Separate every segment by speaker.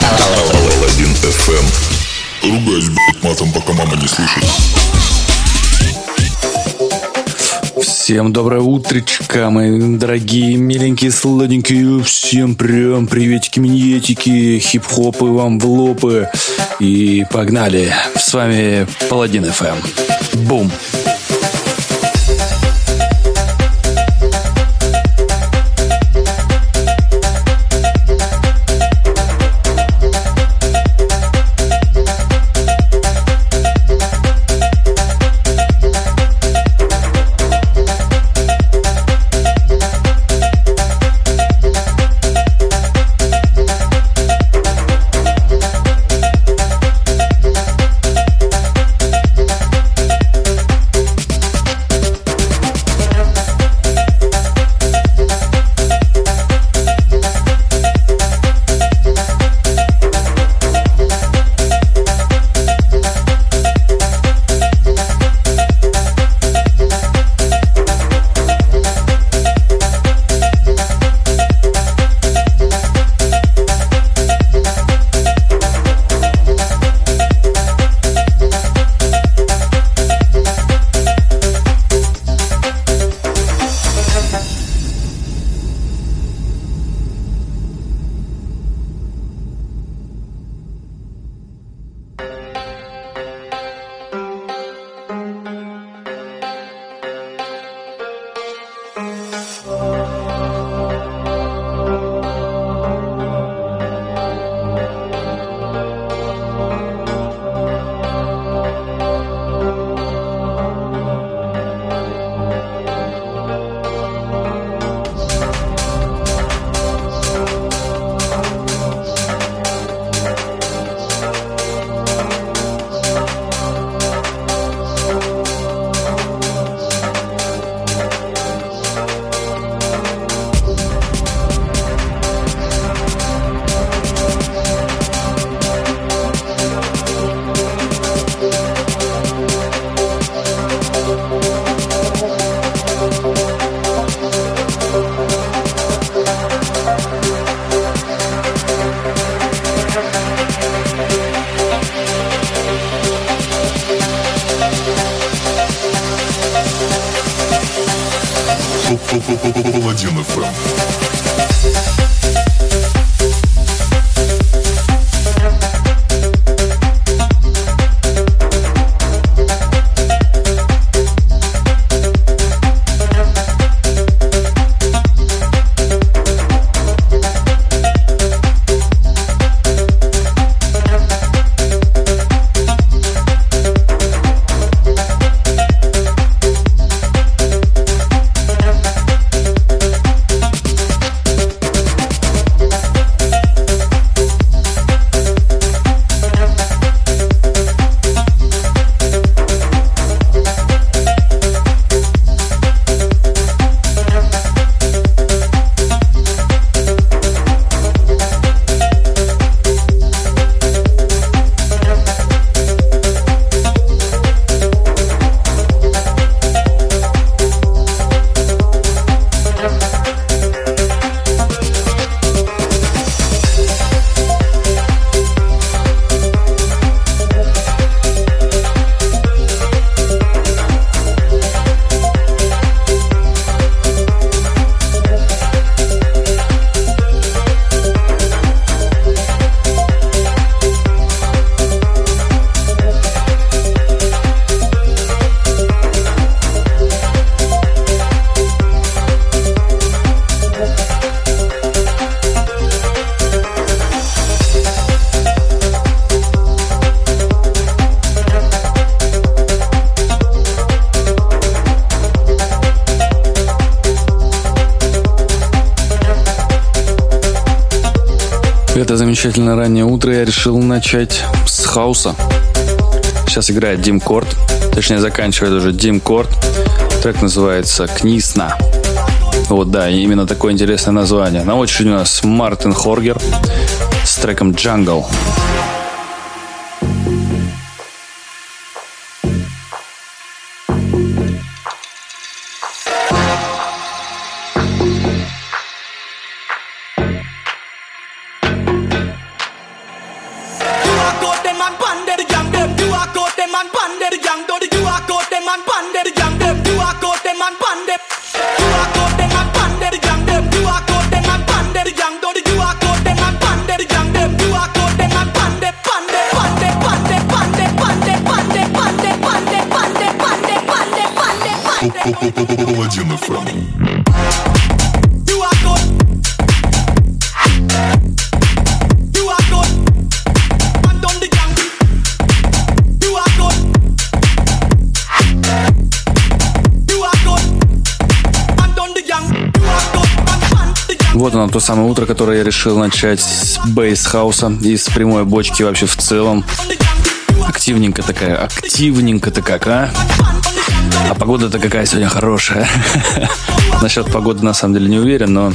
Speaker 1: Алладин FM. Ругаюсь, блядь, матом, пока мама не слышит.
Speaker 2: Всем доброе утречко, мои дорогие, миленькие, сладенькие. Всем прям приветики, миньетики, хип-хопы вам в лопы. И погнали. С вами Паладин ФМ. Бум.
Speaker 1: Паладин
Speaker 2: замечательно раннее утро. Я решил начать с хауса. Сейчас играет Дим Корт. Точнее, заканчивает уже Дим Корт. Трек называется «Книсна». Вот, да, именно такое интересное название. На очереди у нас Мартин Хоргер с треком «Jungle».
Speaker 1: Паладин
Speaker 2: самое утро, которое я решил начать с бейс-хауса и с прямой бочки вообще в целом. Активненько такая, активненько то как, а? А погода-то какая сегодня хорошая. Насчет погоды на самом деле не уверен, но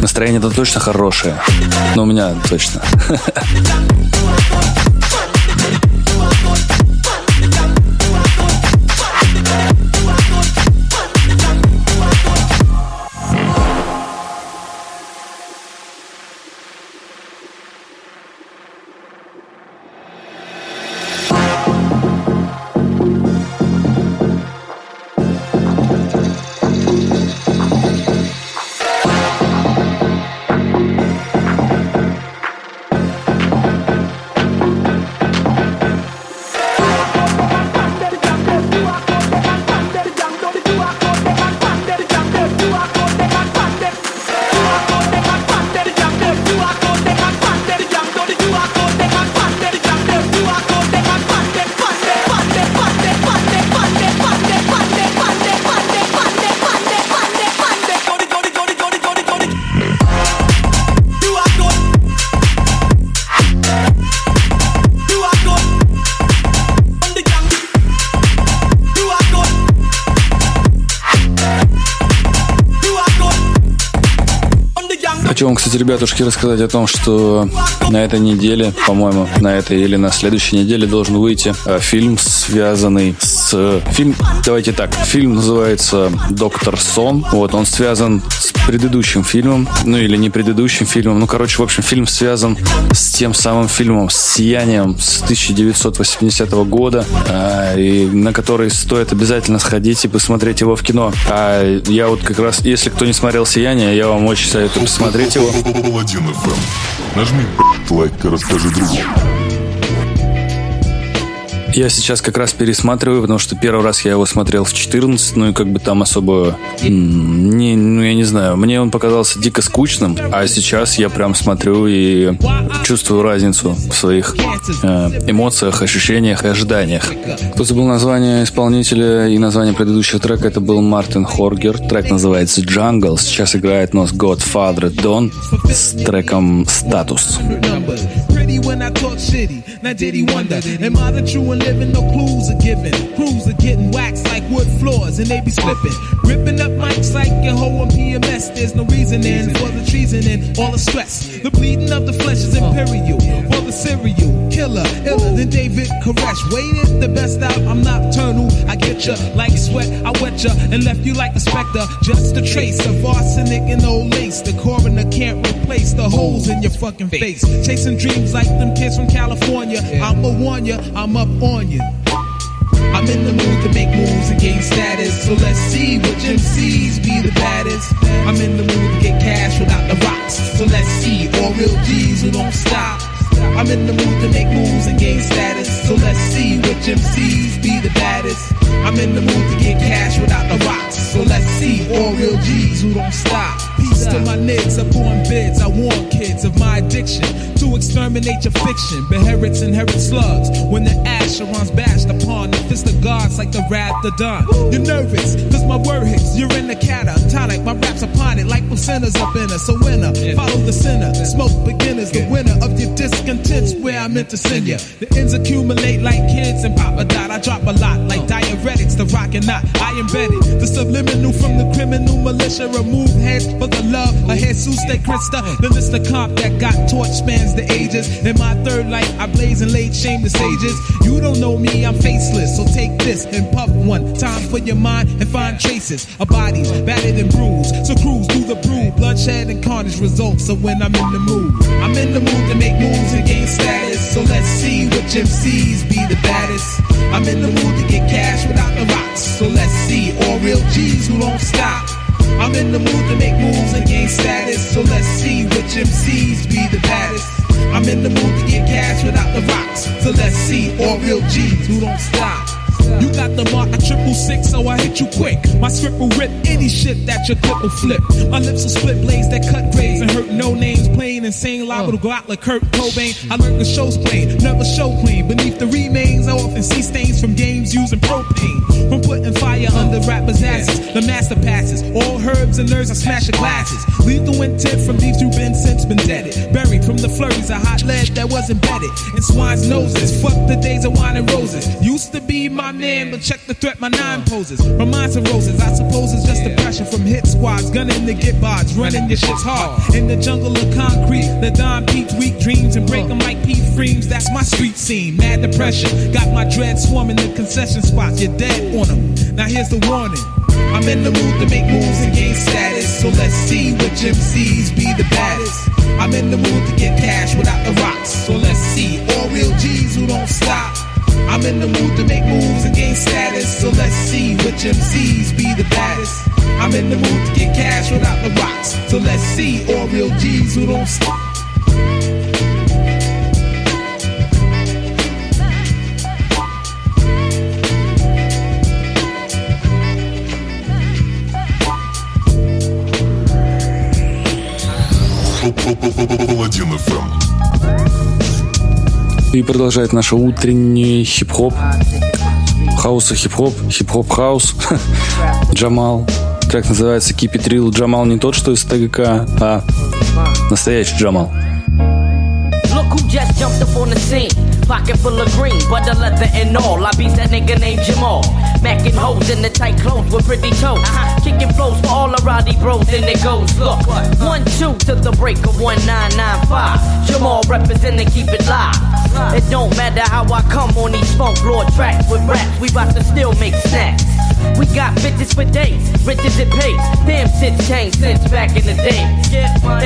Speaker 2: настроение-то точно хорошее. Но у меня точно. ребятушки, рассказать о том, что на этой неделе, по-моему, на этой или на следующей неделе должен выйти э, фильм, связанный с... Фильм, давайте так, фильм называется «Доктор Сон». Вот, он связан с предыдущим фильмом, ну или не предыдущим фильмом, ну, короче, в общем, фильм связан с тем самым фильмом «Сиянием» с 1980 года, э, и на который стоит обязательно сходить и посмотреть его в кино. А я вот как раз, если кто не смотрел «Сияние», я вам очень советую посмотреть его.
Speaker 1: ФМ. Нажми лайк и расскажи другу.
Speaker 2: Я сейчас как раз пересматриваю, потому что первый раз я его смотрел в 14, ну и как бы там особо... Не, ну я не знаю, мне он показался дико скучным, а сейчас я прям смотрю и чувствую разницу в своих э, эмоциях, ощущениях и ожиданиях. Кто забыл название исполнителя и название предыдущего трека, это был Мартин Хоргер. Трек называется Jungle. Сейчас играет нас Godfather Don с треком Статус.
Speaker 3: When I talk shitty. Now did he wonder? Am I the true and living? No clues are given. Crews are getting waxed like wood floors and they be slipping. Ripping up mics like a hoe on PMS. There's no reason reasoning for the treason and all the stress. The bleeding of the flesh is imperial. Serial killer, iller than David Koresh. Waited the best out. I'm nocturnal. I get ya like sweat. I wet ya and left you like a specter. Just a trace of arsenic and old lace. The coroner can't replace the holes in your fucking face. Chasing dreams like them kids from California. I'ma warn ya, I'm up on ya. I'm in the mood to make moves and gain status. So let's see which MCs be the baddest. I'm in the mood to get cash without the rocks. So let's see all real G's who don't stop. I'm in the mood to make moves and gain status. So let's see which MCs be the baddest. I'm in the mood to get cash without the rocks. So let's see all real G's who don't stop. Peace to my niggas upon bids. I warn kids of my addiction to exterminate your fiction. Beherits inherit slugs when the Asheron's bashed upon the fist of gods like the wrath of dawn. You're nervous, cause my word hits. You're in the catatonic. My raps upon it like placentas up in us. So winner, follow the sinner. Smoke beginners, the winner of your where I meant to send you. The ends accumulate like kids and Papa Dot. I drop a lot like diuretics, the rock and not. I embedded the subliminal from the criminal militia. Remove heads for the love of Jesus de Christa. Then it's the comp that got torch spans the ages. In my third life, I blaze and laid shame the sages. You don't know me, I'm faceless. So take this and puff one time for your mind and find traces of bodies battered and bruised. The brew, bloodshed and carnage results. So when I'm in the mood, I'm in the mood to make moves and gain status. So let's see which MCs be the baddest. I'm in the mood to get cash without the rocks. So let's see all real G's who don't stop. I'm in the mood to make moves and gain status. So let's see which MCs be the baddest. I'm in the mood to get cash without the rocks. So let's see all real G's who don't stop. You got the mark a triple six, so I hit you quick. My script will rip any shit that your clip will flip. My lips will split blades that cut grades and hurt no names. Playing insane, liable to go out like Kurt Cobain. I learned the show's plain, never show clean. Beneath the remains, I often see stains from games using propane. From putting fire under rappers' asses, the master passes. All herbs and nerves, I smash the glasses. Lethal intent from these two been since been deaded. Buried from the flurries of hot lead that was embedded in swine's noses. Fuck the days of wine and roses. Used to be my man, but check the threat my nine poses. Reminds of roses, I suppose it's just the pressure from hit squads. Gunning the get bods, running your shit's hard. In the jungle of concrete, the Don peaks weak dreams and break like Pete Freems. That's my street scene. Mad depression, got my dread swarming the concession spots. You're dead on them. Now here's the warning. I'm in the mood to make moves and gain status. So let's see which MCs be the baddest. I'm in the mood to get cash without the rocks. So let's see all real G's who don't stop. I'm in the mood to make moves and gain status. So let's see which MCs be the baddest. I'm in the mood to get cash without the rocks. So let's see all real G's who don't stop.
Speaker 2: И продолжает наш утренний хип-хоп. Хаус и хип-хоп, хип-хоп хаус. Джамал. Трек называется Keep It Real. Джамал не тот, что из ТГК, а настоящий Джамал.
Speaker 4: Look who just jumped up on the scene. Pocket full of green, butter leather and all. I beat that nigga named Jamal. Macking hoes in the tight clothes with pretty toes. Uh-huh. Kicking flows for all the rowdy bros, and it goes. Look, one, two to the break of 1995. Jamal representing, keep it live. It don't matter how I come on these funk lord tracks with raps. We bout to still make snacks. We got bitches for days, riches it pays. Damn shit's changed since back in the day.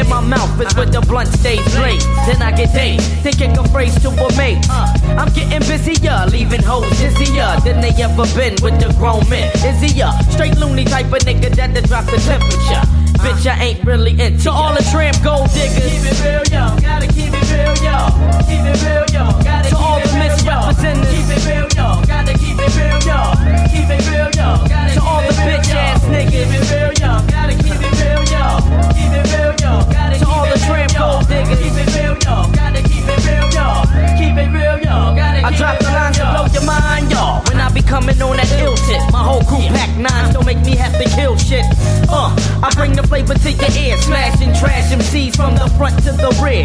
Speaker 4: In my mouth is where the blunt stays laid. Then I get dazed, thinking a phrase to a mate. Uh, I'm getting busier, leaving hoes dizzier than they ever been with the grown men. Izzier, straight loony type of nigga that to drop the temperature. Bitch, I ain't really into all the tramp gold diggers. Keep it real, yo. Gotta keep it real, yo. Keep it real, yo. Gotta to all the misrepresentatives. Keep it real, yo. Gotta keep it real, yo. Keep it real, yo. Gotta to all the bitch ass niggas. Keep it real, yo. Gotta keep it real, yo. Keep it real, yo. Gotta to all the tramp gold diggers. Keep it real, yo. Gotta keep it real, yo. Keep it real, yo. Gotta I drop the lines to blow your mind, y'all. When I coming on that ill tip. my whole crew pack nines don't make me have to kill shit. Uh, I bring the flavor to your ear, smashing trash MCs from the front to the rear.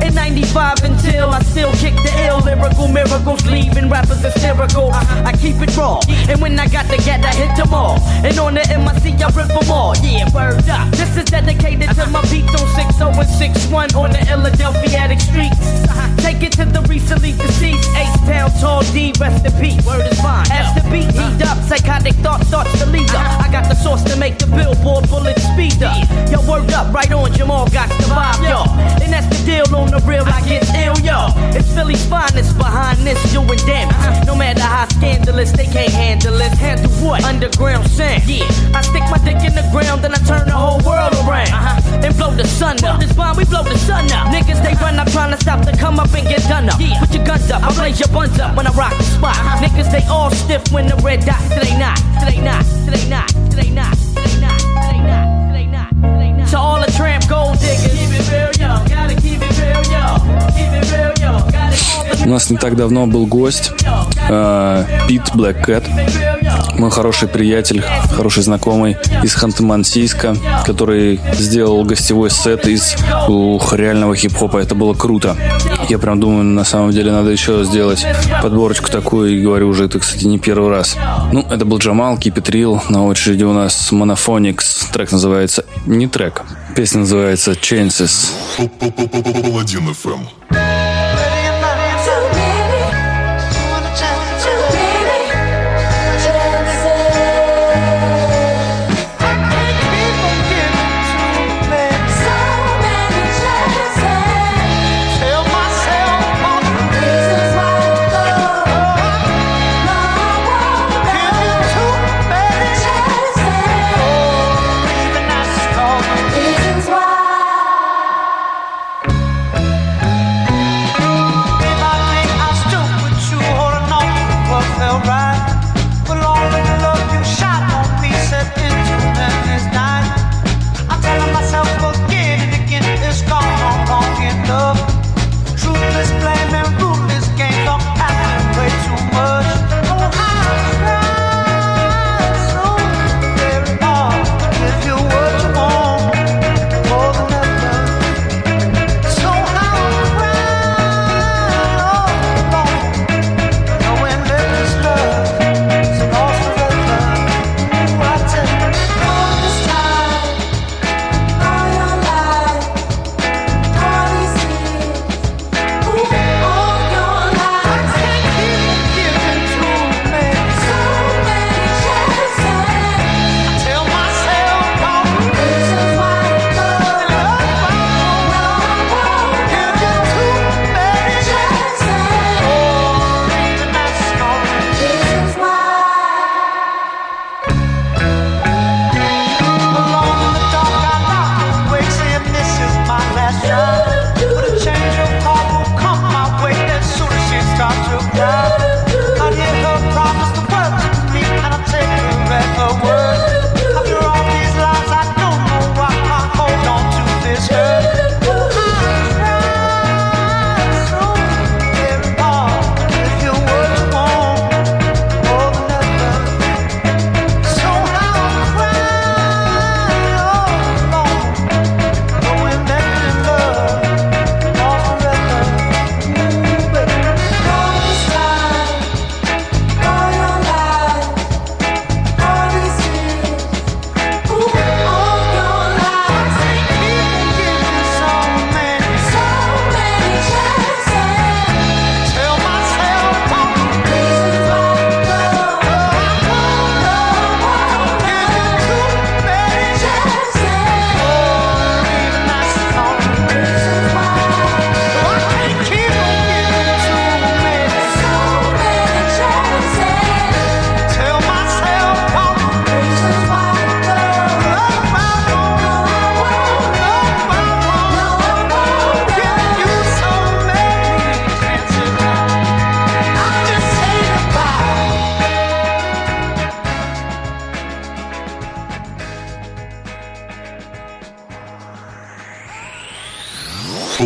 Speaker 4: In 95 until I still kick the ill lyrical miracles, leaving rappers hysterical. Uh-huh. I keep it raw, and when I got to get, I hit them all. And on the MIC, I rip them all. Yeah, word up. This is dedicated to uh-huh. my beats on 60 and 61 on the Philadelphia streets. Uh-huh. Take it to the recently deceased Ace Town, Tall D, rest in peace. Word is fine. The beat heat up, psychotic thought to lead up. I got the sauce to make the billboard bullet speed up. Yo, word up, right on, Jamal got the vibe, y'all. And that's the deal on the real, I get ill, y'all. It's Philly's finest behind this, doing damage. No matter how scandalous, they can't handle it. Handle what? Underground sound. Yeah, I stick my dick trying to stop the come up and get done up. Yeah. Put your guns up, I blaze your buns up when I rock the spot. Uh-huh. Niggas, they all stiff when the red dot. Today not, not, today not, not, today not, not, today not, not. To all the tramp gold diggers. Keep it real, yo. Gotta keep it real, yo. Keep it real, yo. Gotta keep it real.
Speaker 2: У нас не так давно был гость Пит Блэк мой хороший приятель, хороший знакомый из Ханты-Мансийска, который сделал гостевой сет из ух, реального хип-хопа. Это было круто. Я прям думаю, на самом деле надо еще сделать подборочку такую, и говорю уже, это, кстати, не первый раз. Ну, это был Джамал, Real. На очереди у нас Monophonics. Трек называется... Не трек. Песня называется Chances.
Speaker 1: Паладин FM.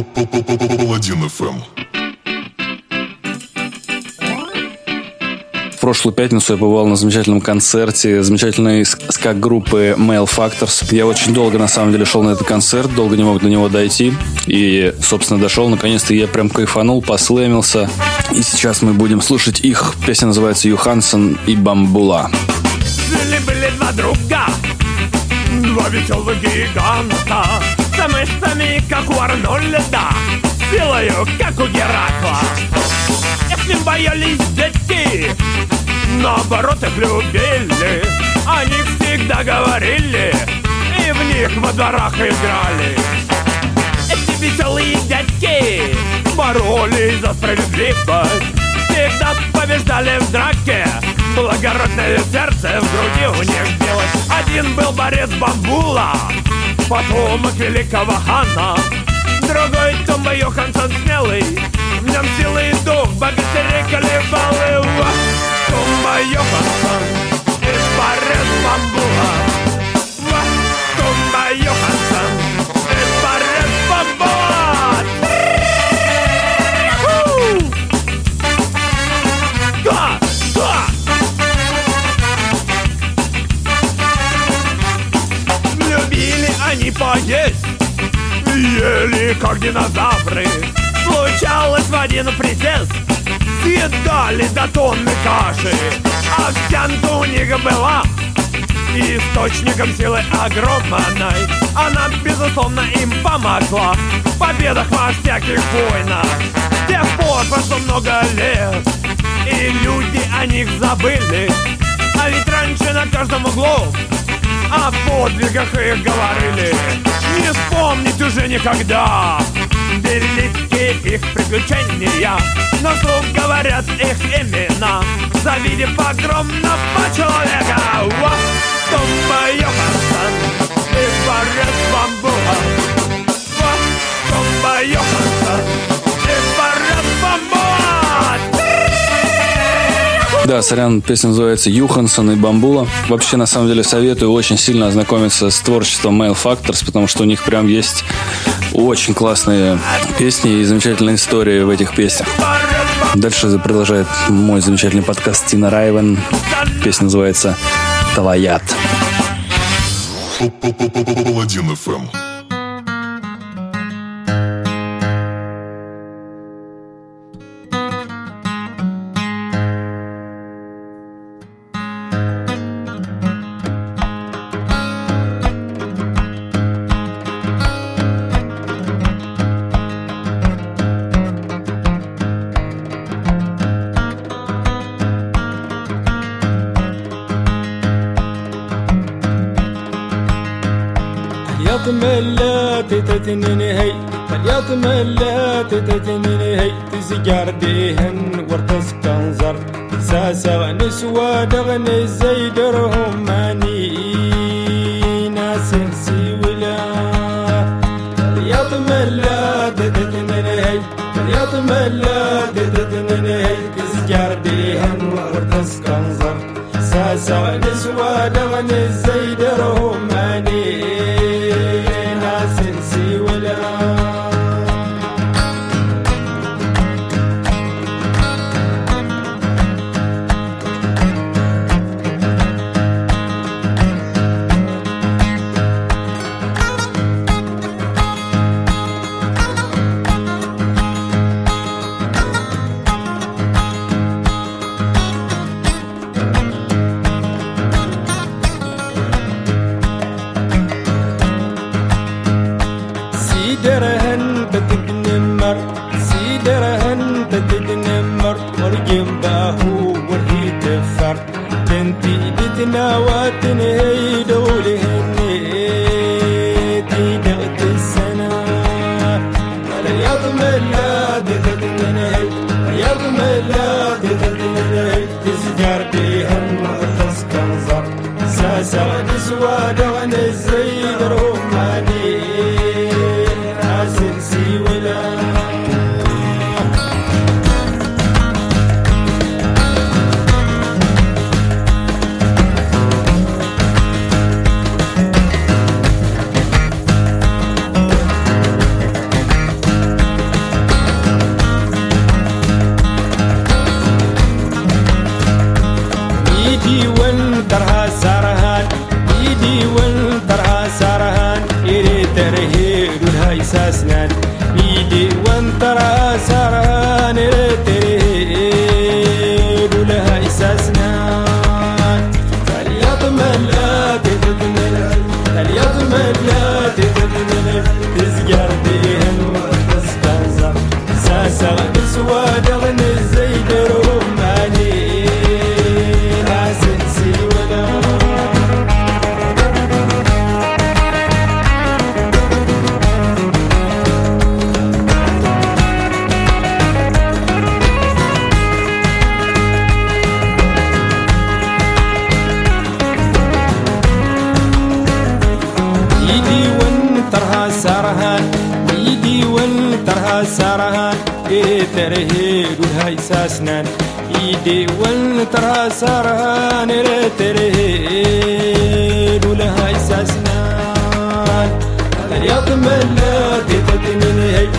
Speaker 1: Паладин FM.
Speaker 2: В прошлую пятницу я побывал на замечательном концерте замечательной скак-группы Male Factors. Я очень долго, на самом деле, шел на этот концерт, долго не мог до него дойти. И, собственно, дошел. Наконец-то я прям кайфанул, послэмился. И сейчас мы будем слушать их. Песня называется «Юхансон и Бамбула».
Speaker 5: Жили-были два друга, два веселых гиганта, с мышцами, как у Арнольда, силою, как у Геракла. Их не боялись дети, наоборот их любили. Они всегда говорили, и в них во дворах играли. Эти веселые дядьки боролись за справедливость, всегда побеждали в драке. Благородное сердце в груди у них билось. Один был борец бамбула, потомок великого хана. Другой Томба Йоханссон смелый, в нем силы и дух богатырей колебалы. Томба Йоханссон и борец бамбула. Томба Йоханссон и борец бамбула. Поесть Ели, как динозавры. Случалось в один присест. Съедали до тонны каши. Овсянка у них была. Источником силы огромной. Она, безусловно, им помогла. В победах во всяких войнах. С тех пор прошло много лет. И люди о них забыли. А ведь раньше на каждом углу о подвигах их говорили. Не вспомнить уже никогда. Великие их приключения. Но вслух говорят их имена. Завидев огромного человека. Ва! Томба Йоханссон И борец бамбула Ва! Томба Йоханссон И
Speaker 2: Да, сорян, песня называется Юхансон и Бамбула. Вообще, на самом деле, советую очень сильно ознакомиться с творчеством Male Factors, потому что у них прям есть очень классные песни и замечательные истории в этих песнях. Дальше продолжает мой замечательный подкаст Тина Райвен. Песня называется «Талаят».
Speaker 1: Паладин FM.
Speaker 6: إزاي دارهم ماني ناس هسي ولا رياض ملا ددتنني تسجر بيهم ورتس كنزر. ساسا نسوى ميدي وانترها سارها ميدي وانترها سارها. إيه تره هاي ساسنا. ايدي وانترها سارها نرى ترهيد لها ساسنا. يا ضمن لا رياض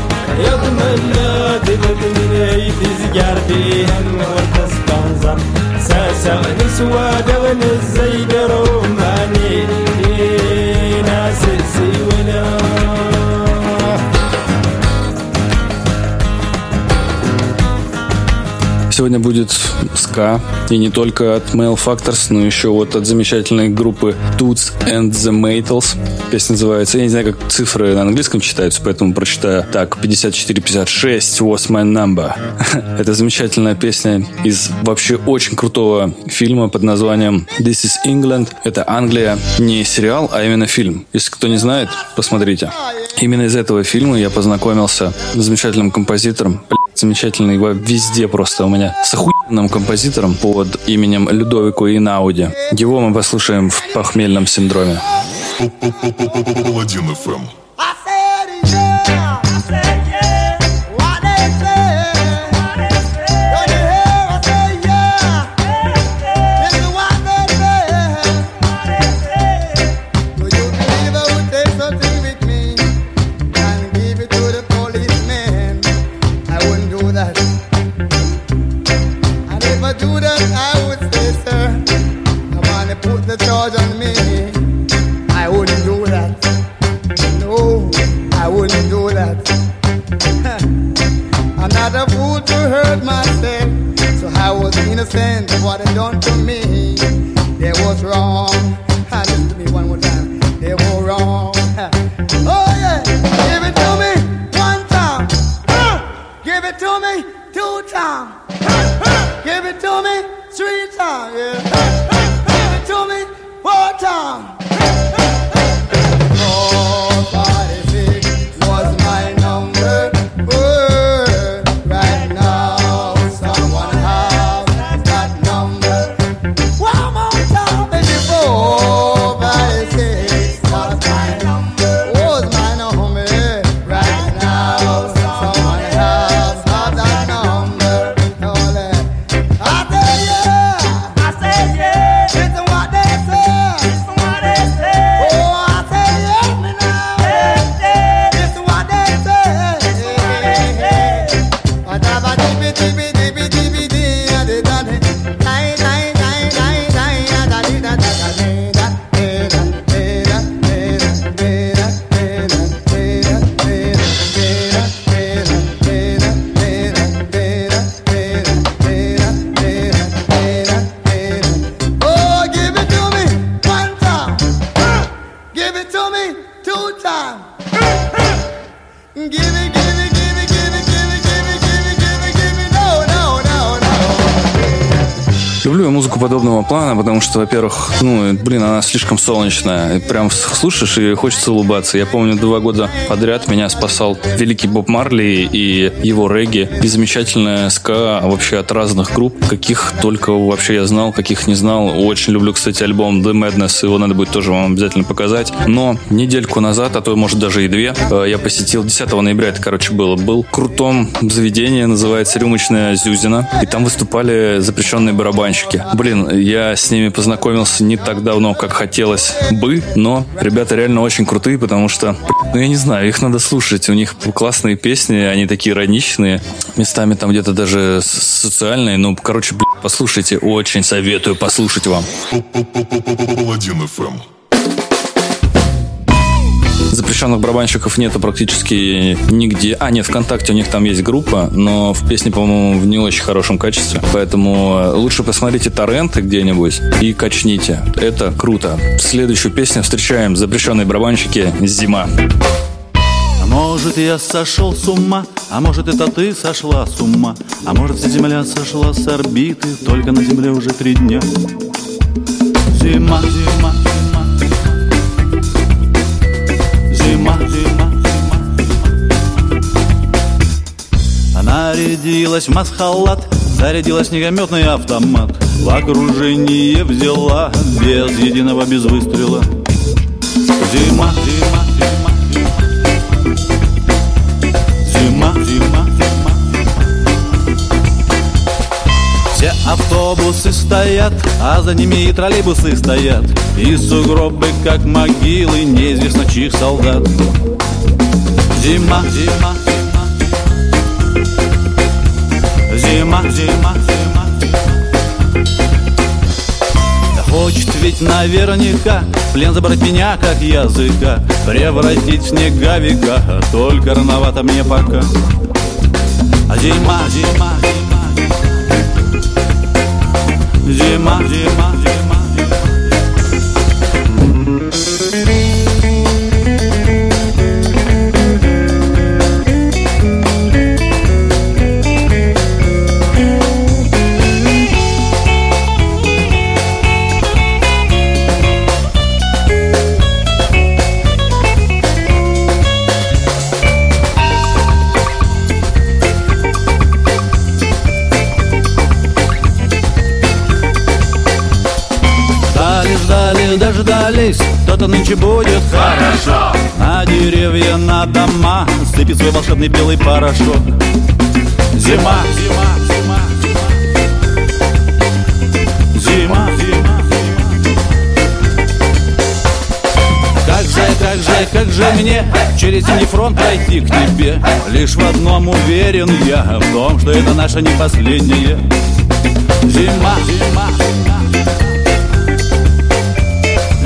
Speaker 6: يا ضمن لا تتمني تزجرتي هم وتستنظر ساسا نسوى دون الزيدر وما
Speaker 2: Сегодня будет ска, и не только от Male Factors, но еще вот от замечательной группы Toots and the Maytals. Песня называется, я не знаю, как цифры на английском читаются, поэтому прочитаю так, 5456 was my number. Это замечательная песня из вообще очень крутого фильма под названием This is England. Это Англия. Не сериал, а именно фильм. Если кто не знает, посмотрите. Именно из этого фильма я познакомился с замечательным композитором. Замечательный его везде просто у меня с охуенным композитором под именем Людовико Инауди. Его мы послушаем в похмельном синдроме.
Speaker 1: Паладин FM.
Speaker 7: I said yeah. To hurt myself, so I was innocent of what they done to me. They was wrong.
Speaker 2: Что, во-первых, ну, блин, она слишком солнечная. И Прям слушаешь и хочется улыбаться. Я помню, два года подряд меня спасал великий Боб Марли и его регги. И замечательная ска вообще от разных групп, каких только вообще я знал, каких не знал. Очень люблю, кстати, альбом The Madness. Его надо будет тоже вам обязательно показать. Но недельку назад, а то, может, даже и две, э, я посетил 10 ноября, это, короче, было. Был в крутом заведении, называется «Рюмочная Зюзина». И там выступали запрещенные барабанщики. Блин, я с ними познакомился не так давно, как хотелось бы, но ребята реально очень крутые, потому что, ну, я не знаю, их надо слушать. У них классные песни, они такие ироничные, местами там где-то даже социальные. Ну, короче, блин, послушайте, очень советую послушать вам.
Speaker 1: Паладин FM.
Speaker 2: Запрещенных барабанщиков нету практически нигде. А, нет, ВКонтакте у них там есть группа, но в песне, по-моему, в не очень хорошем качестве. Поэтому э, лучше посмотрите торренты где-нибудь и качните. Это круто. В следующую песню встречаем запрещенные барабанщики «Зима».
Speaker 8: А может я сошел с ума, а может это ты сошла с ума, а может вся земля сошла с орбиты, только на земле уже три дня. Зима, зима, зима. Она рядилась в масхалат, зарядила снегометный автомат, в окружение взяла без единого без выстрела. Зима, автобусы стоят, а за ними и троллейбусы стоят. И сугробы, как могилы, неизвестно чьих солдат. Зима, зима, зима, зима, зима, зима. Да Хочет ведь наверняка плен забрать меня, как языка Превратить в снеговика, только рановато мне пока А зима, зима, зима Зима, зима, зима, зима нынче будет хорошо. На деревья, на дома сыпет свой волшебный белый порошок. Зима, зима, зима, зима Зима, Как же, как же, как же мне через фронт пройти к тебе? Лишь в одном уверен я, в том, что это наша не последняя зима Зима, зима,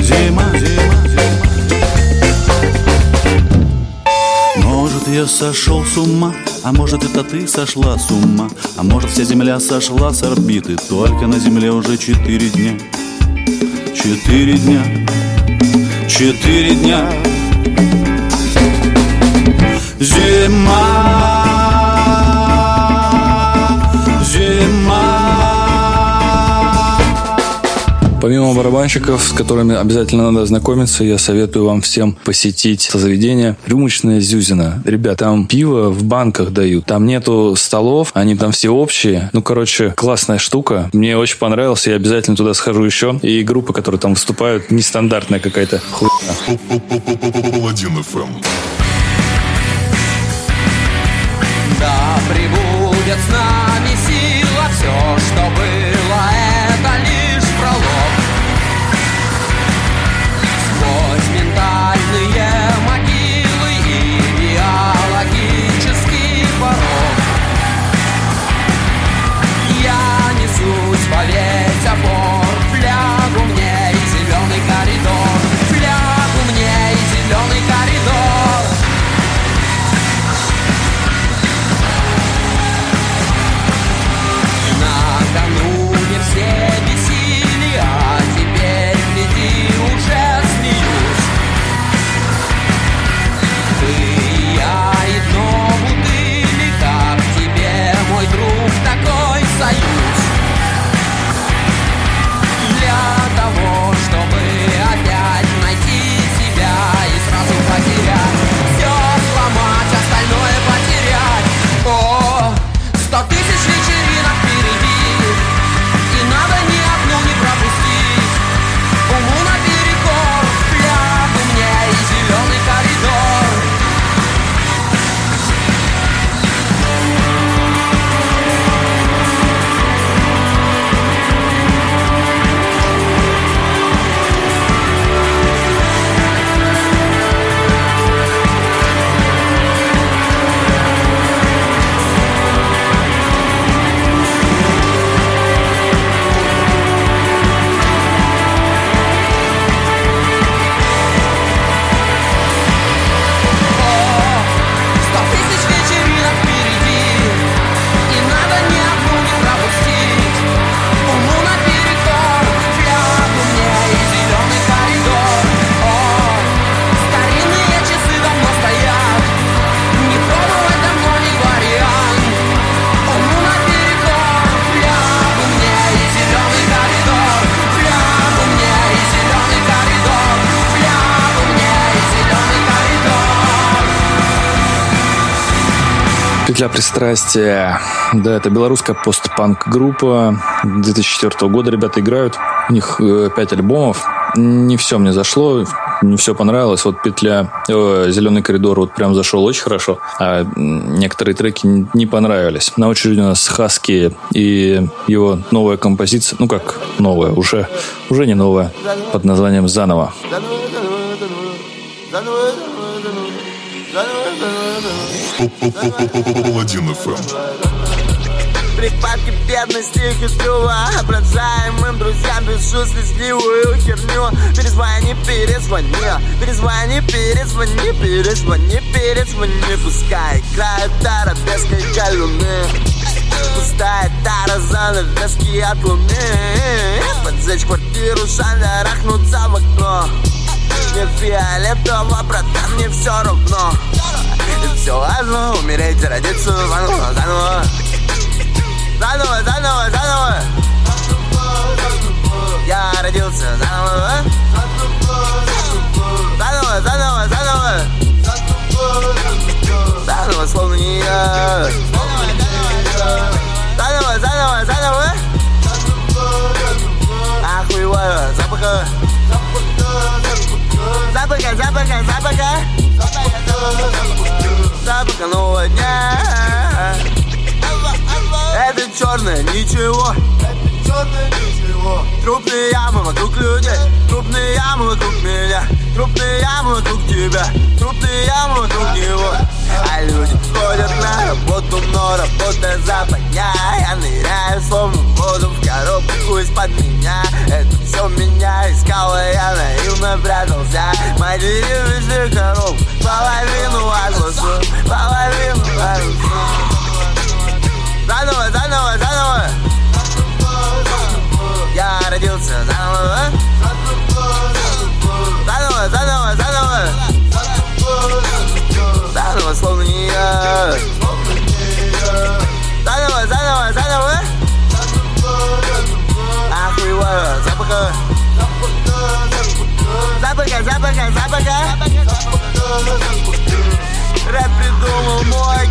Speaker 8: зима я сошел с ума, а может, это ты сошла с ума? А может, вся земля сошла с орбиты? Только на земле уже четыре дня. Четыре дня. Четыре дня. Зима
Speaker 2: Помимо барабанщиков, с которыми обязательно надо ознакомиться, я советую вам всем посетить заведение «Рюмочная Зюзина». Ребят, там пиво в банках дают, там нету столов, они там все общие. Ну, короче, классная штука. Мне очень понравилось, я обязательно туда схожу еще. И группы, которые там выступают, нестандартная какая-то хуйня.
Speaker 1: Паладин FM.
Speaker 9: Да прибудет с нами сила, все, что было,
Speaker 2: Петля пристрастия. Да, это белорусская постпанк группа 2004 года. Ребята играют. У них э, пять альбомов. Не все мне зашло, не все понравилось. Вот петля, э, зеленый коридор вот прям зашел очень хорошо, а некоторые треки не понравились. На очереди у нас Хаски и его новая композиция, ну как новая, уже, уже не новая, под названием «Заново».
Speaker 1: Паладин ФМ.
Speaker 10: Припадки бедности хитрю Воображаемым друзьям пишу слезливую херню Перезвони, перезвони Перезвони, перезвони, перезвони, перезвони Пускай играют арабеской галюны Пустая тара занавески от луны Поджечь квартиру, шаля рахнуться в окно Мне фиолетово, братан, мне все равно. И все важно, умереть, родиться заново, заново. Заново, заново, заново. Я родился заново. Заново, заново, заново. Заново, словно не я. Заново, заново, заново. Охуеваю, запаха Запаха, запаха, запаха Запаха. Нового дня. Это черное ничего Это черное ничего Трупные ямы вокруг людей. Трупные ямы вокруг меня. Трупные ямы вокруг тебя. Трупные ямы вокруг него. А люди ходят на работу, но работа западня Я ныряю словно в воду в коробку из-под меня. Это все меня искало, я наивно прятался. Матери везли коробку Половину отложил, половину отложил Заново, заново, заново запаха Рэп придумал мой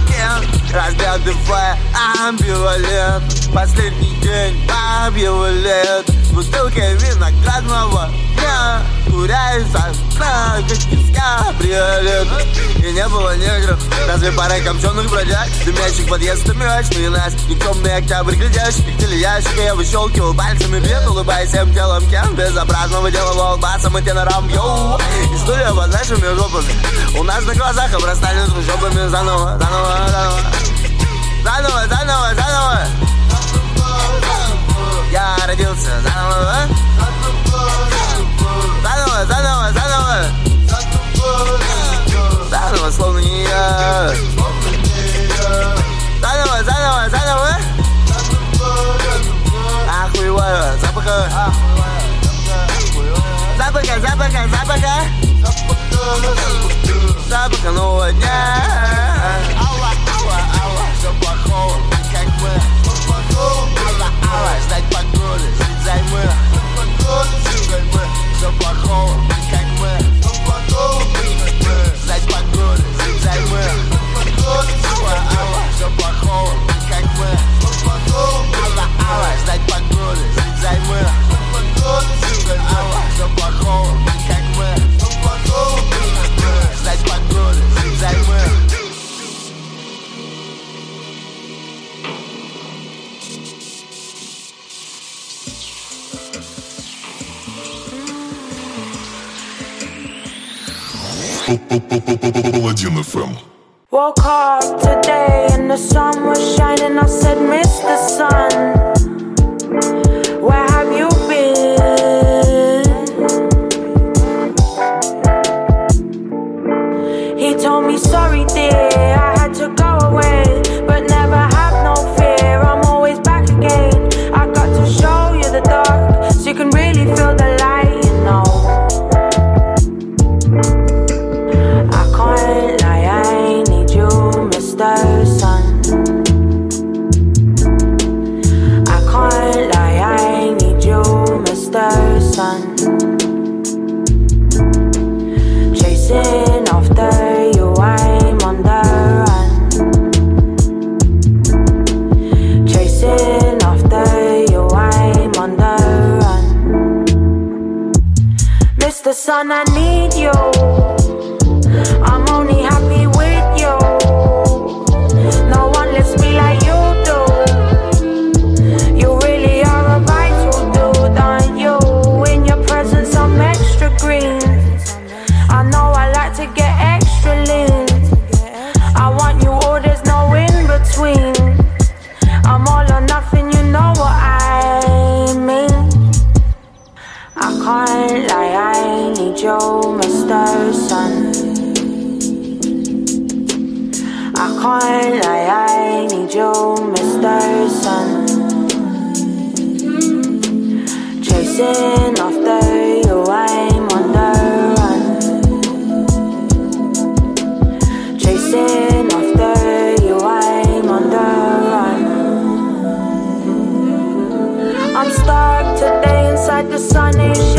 Speaker 10: Разбил ДФ, амбивалент Последний день бабьего лет Бутылка виноградного дня Куряю со окна, как из кабриолета И не было негров, разве пара камченых бродяг? Дымящих подъездов мрачный нас Никомный октябрь, глядящий, как телеящика Я выщелкивал пальцами бед, улыбаясь всем телом Кен Безобразно выделывал басом и тенором Йоу, и стулья под нашими жопами У нас на глазах обрастали трущобами Заново, заново, заново. Заново, заново, заново Я родился заново Заново, заново, заново. Заново, словно не я. Заново, заново, заново Охуеваю, запаха. Запаха, запаха, запаха. Запаха нового дня. Алла, алла, алла, все плохого, как мы Алла, алла, ждать погоды, жить займы Жить займы, все плохого, не как мы Ждать погоды, жить займы Алла, алла, все плохого, не как мы Алла, алла, ждать погоды, жить займы Алла, все плохого, не как мы
Speaker 1: Паладин ФМ.
Speaker 11: Woke up today and the sun was shining. I said, Mr. Sun, sun is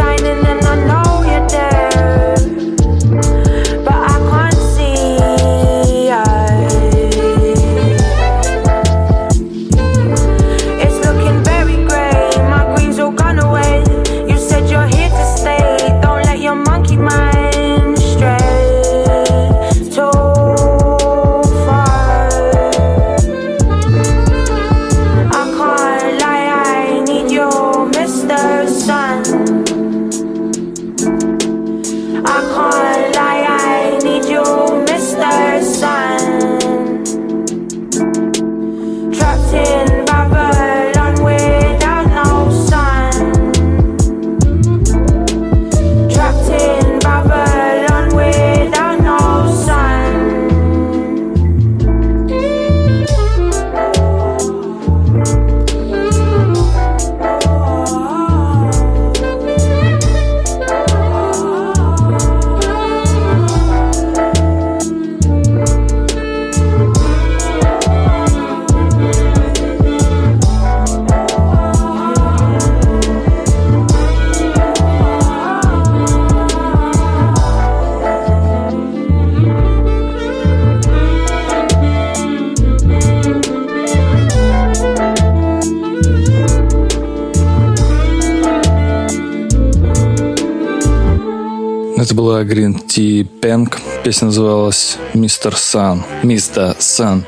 Speaker 2: Ти Пенг. Песня называлась «Мистер Сан». «Мистер Сан».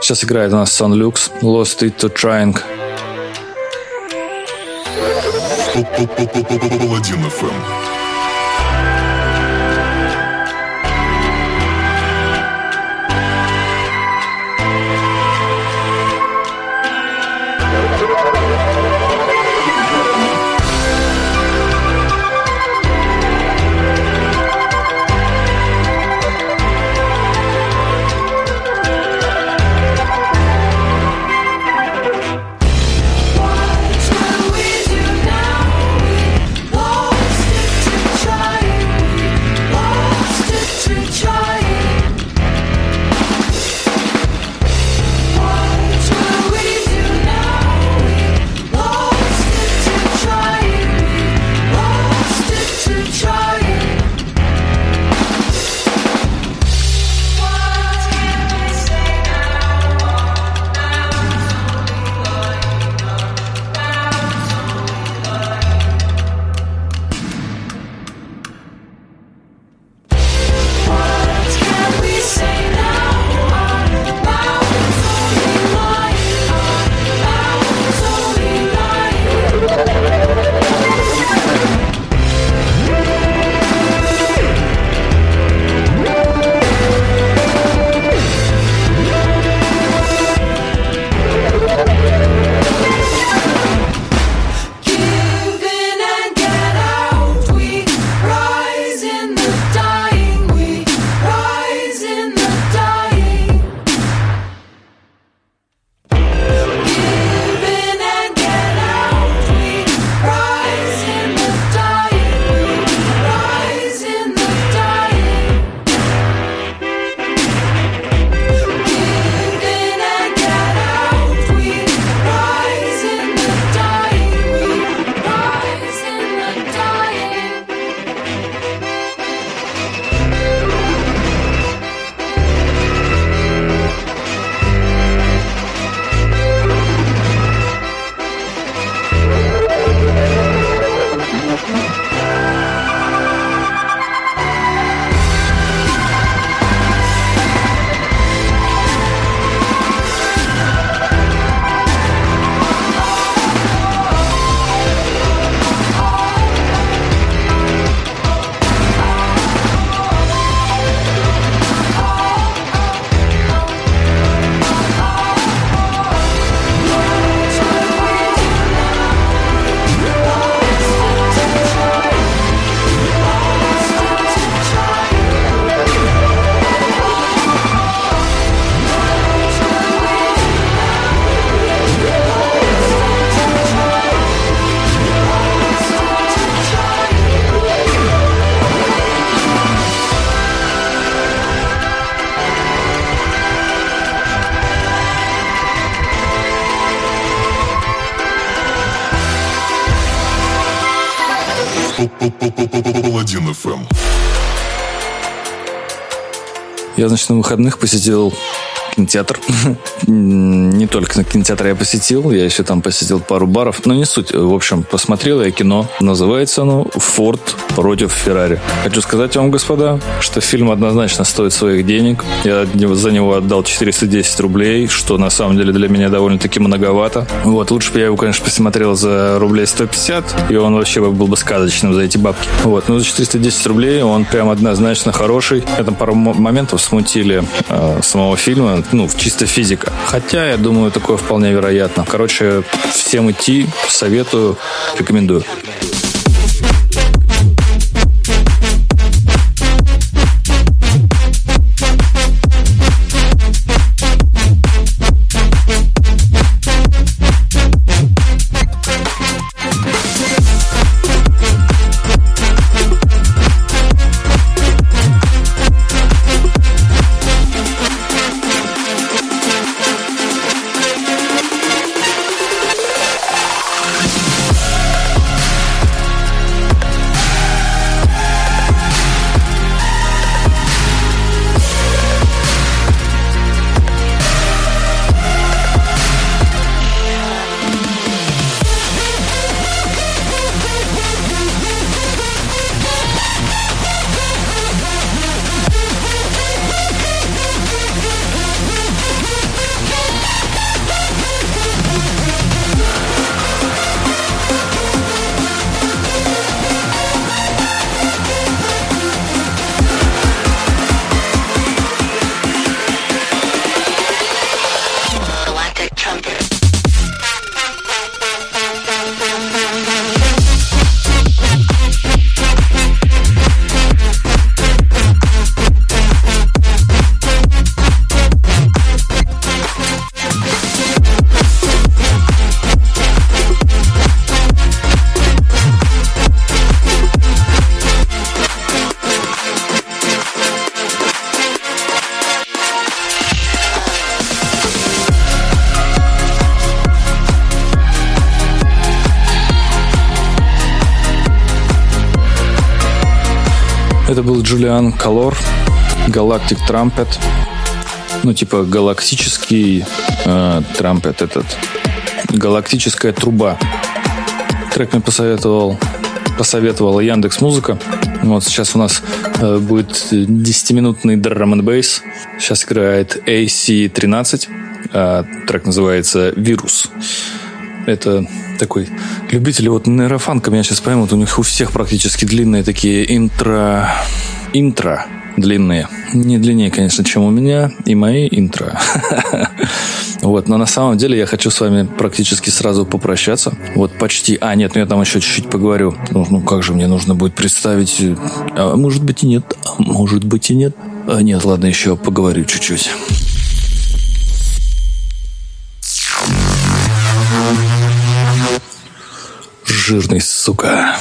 Speaker 2: Сейчас играет у нас Сан Люкс. «Lost it to trying».
Speaker 12: Паладин
Speaker 2: ФМ. На выходных посетил кинотеатр. Не только кинотеатр я посетил, я еще там посетил пару баров, но не суть. В общем, посмотрел я кино. Называется оно «Форд против Феррари». Хочу сказать вам, господа, что фильм однозначно стоит своих денег. Я за него отдал 410 рублей, что на самом деле для меня довольно-таки многовато. Вот, лучше бы я его, конечно, посмотрел за рублей 150, и он вообще был бы сказочным за эти бабки. Вот, но за 410 рублей он прям однозначно хороший. Это пару моментов смутили э, самого фильма, ну, чисто физика. Хотя, я думаю, такое вполне вероятно. Короче, всем идти советую, рекомендую. Джулиан Колор, Galactic Trumpet. Ну, типа галактический э, трампет этот. Галактическая труба. Трек мне посоветовал, посоветовала Яндекс Музыка. Вот сейчас у нас э, будет 10-минутный драм н бейс. Сейчас играет AC-13. Э, трек называется «Вирус». Это такой любители вот нейрофанка меня сейчас поймут. У них у всех практически длинные такие интро... Интро длинные. Не длиннее, конечно, чем у меня и мои интро. Вот, но на самом деле я хочу с вами практически сразу попрощаться. Вот почти. А, нет, ну я там еще чуть-чуть поговорю. Ну, ну как же мне нужно будет представить... А может быть и нет. А может быть и нет. А, нет, ладно, еще поговорю чуть-чуть. Жирный сука.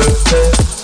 Speaker 1: perfect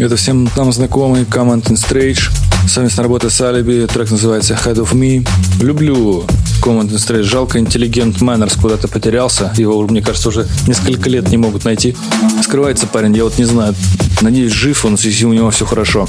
Speaker 2: Это всем нам знакомый Command and Strange. Совместная работа с Алиби. Трек называется Head of Me. Люблю Command and Strange. Жалко, интеллигент Manners куда-то потерялся. Его, мне кажется, уже несколько лет не могут найти. Скрывается парень, я вот не знаю. Надеюсь, жив он, если у него все хорошо.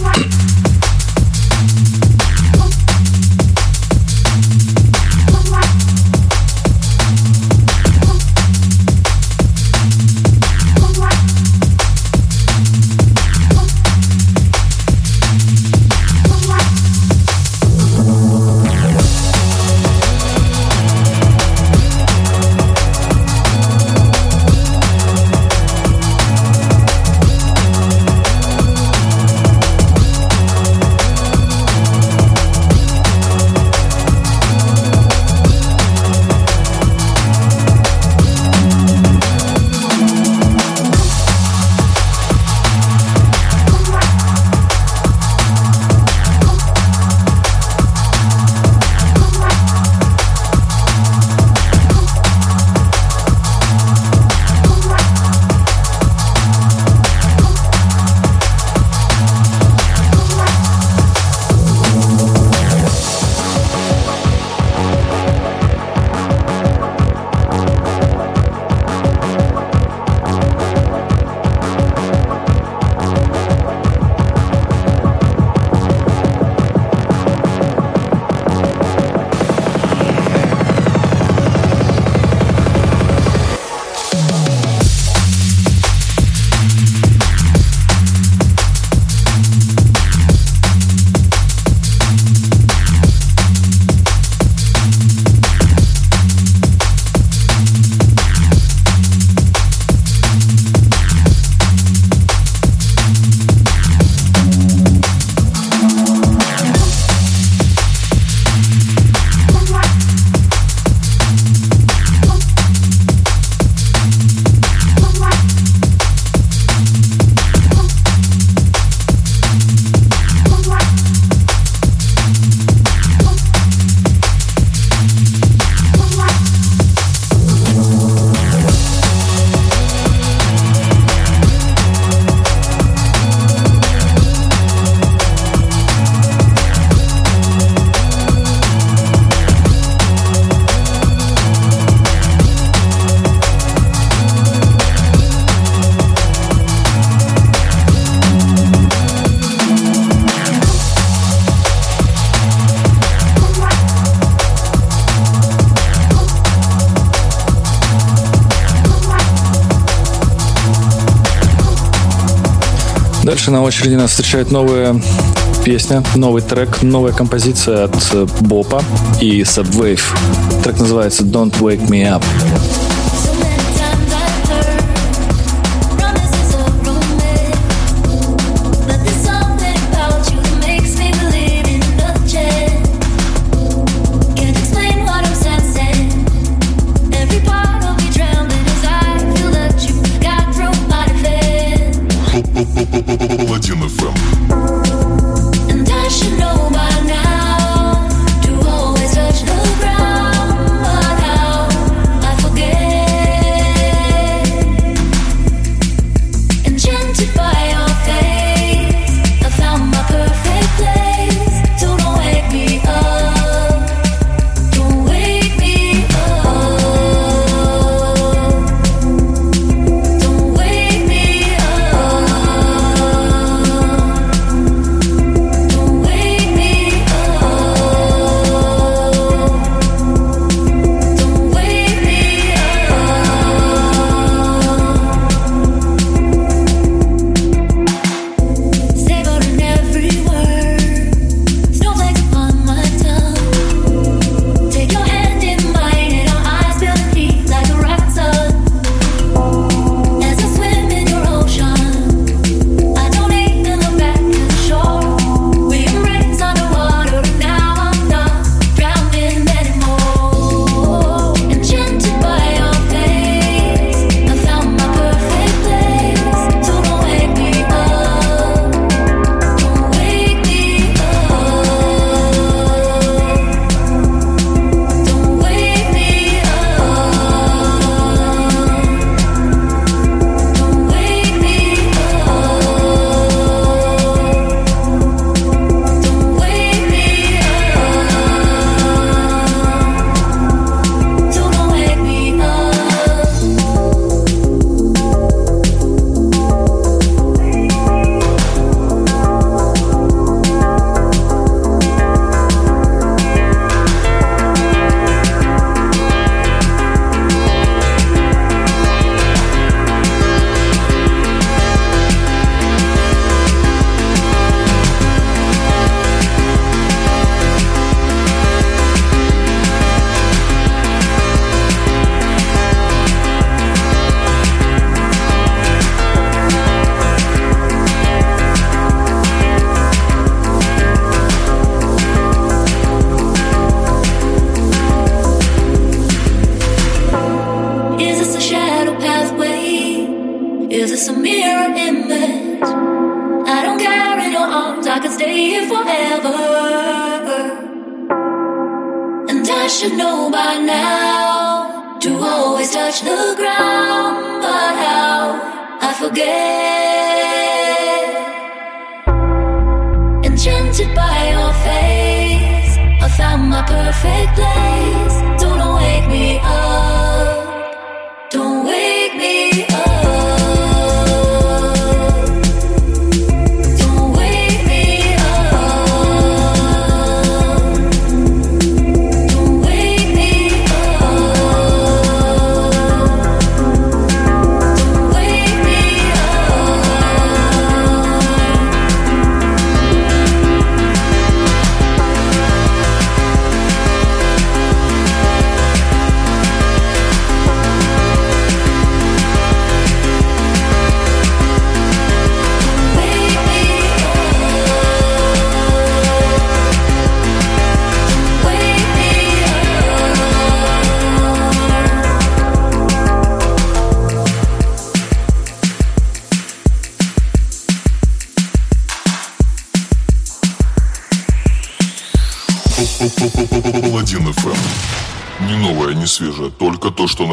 Speaker 12: очереди нас встречает новая песня, новый трек, новая композиция от э, Бопа и Subwave. Трек называется «Don't Wake Me Up».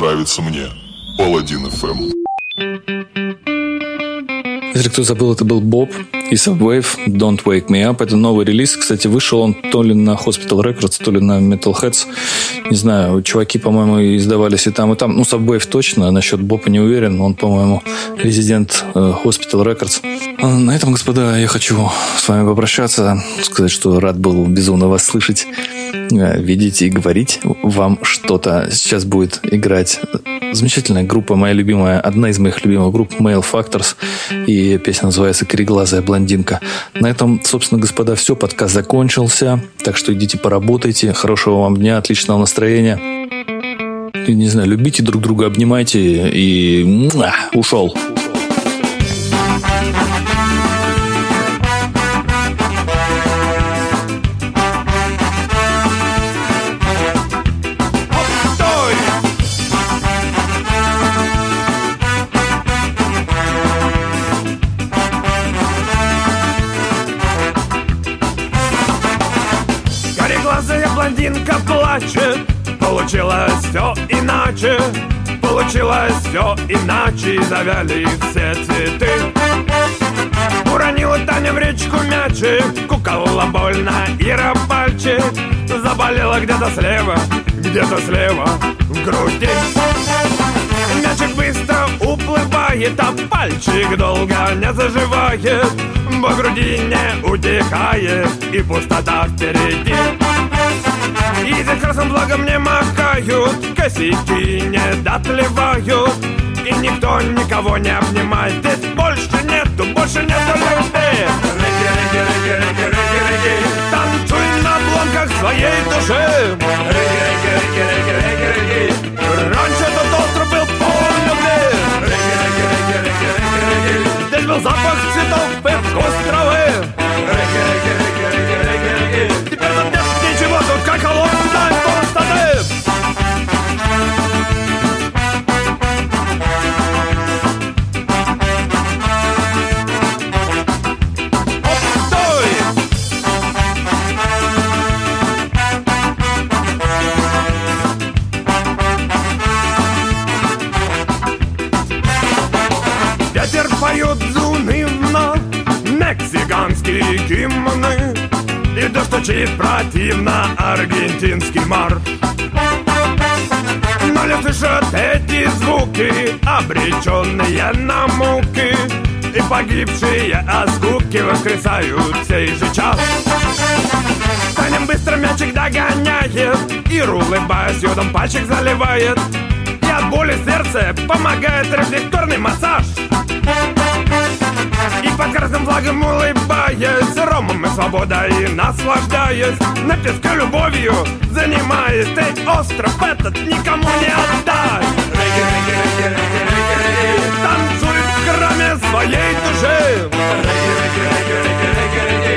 Speaker 1: нравится мне. Паладин ФМ. Эм.
Speaker 12: Если кто забыл, это был Боб и Subwave Don't Wake Me Up. Это новый релиз. Кстати, вышел он то ли на Hospital Records, то ли на Metal Heads.
Speaker 2: Не знаю, чуваки, по-моему, издавались и там, и там. Ну, Subwave точно, насчет Бопа не уверен. Он, по-моему, резидент э, Hospital Records. А На этом, господа, я хочу с вами попрощаться. Сказать, что рад был безумно вас слышать, э, видеть и говорить вам что-то. Сейчас будет играть замечательная группа, моя любимая, одна из моих любимых групп Male Factors. И песня называется «Кореглазая блондинка». На этом, собственно, господа, все. Подкаст закончился. Так что идите поработайте. Хорошего вам дня, отличного настроения. И, не знаю, любите друг друга, обнимайте и ушел.
Speaker 5: Все иначе. Получилось все иначе И завяли все цветы. Уронила Таня в речку мячик Куколла больно Ира пальчик Заболела где-то слева Где-то слева в груди. Мячик быстро уплывает, а пальчик долго не заживает. По груди не утекает и пустота впереди И за красным флагом не махают, косяки не дотлевают И никто никого не обнимает, здесь больше нету, больше нету любви Рыги, рыги, рыги, рыги, рыги, рыги, танцуй на обломках своей души Рыги, рыги, рыги, рыги, рыги, рыги, раньше этот остров был полон любви Рыги, рыги, рыги, рыги, рыги, рыги, здесь был запах цветов и вкус травы Рыги, рыги, рыги, рыги, рыги, теперь Обреченные на муки И погибшие от скуки Воскресают сей же час. Танем быстро мячик догоняет И улыбаясь, йодом пальчик заливает И от боли сердце помогает рефлекторный массаж. И под красным флагом улыбаясь Ромом и свободой наслаждаясь На песке любовью занимаясь Ты остров этот никому не отдай Рыги, рыги, рыги, рыги, моей душе. Регги, регги, регги, регги, регги, регги.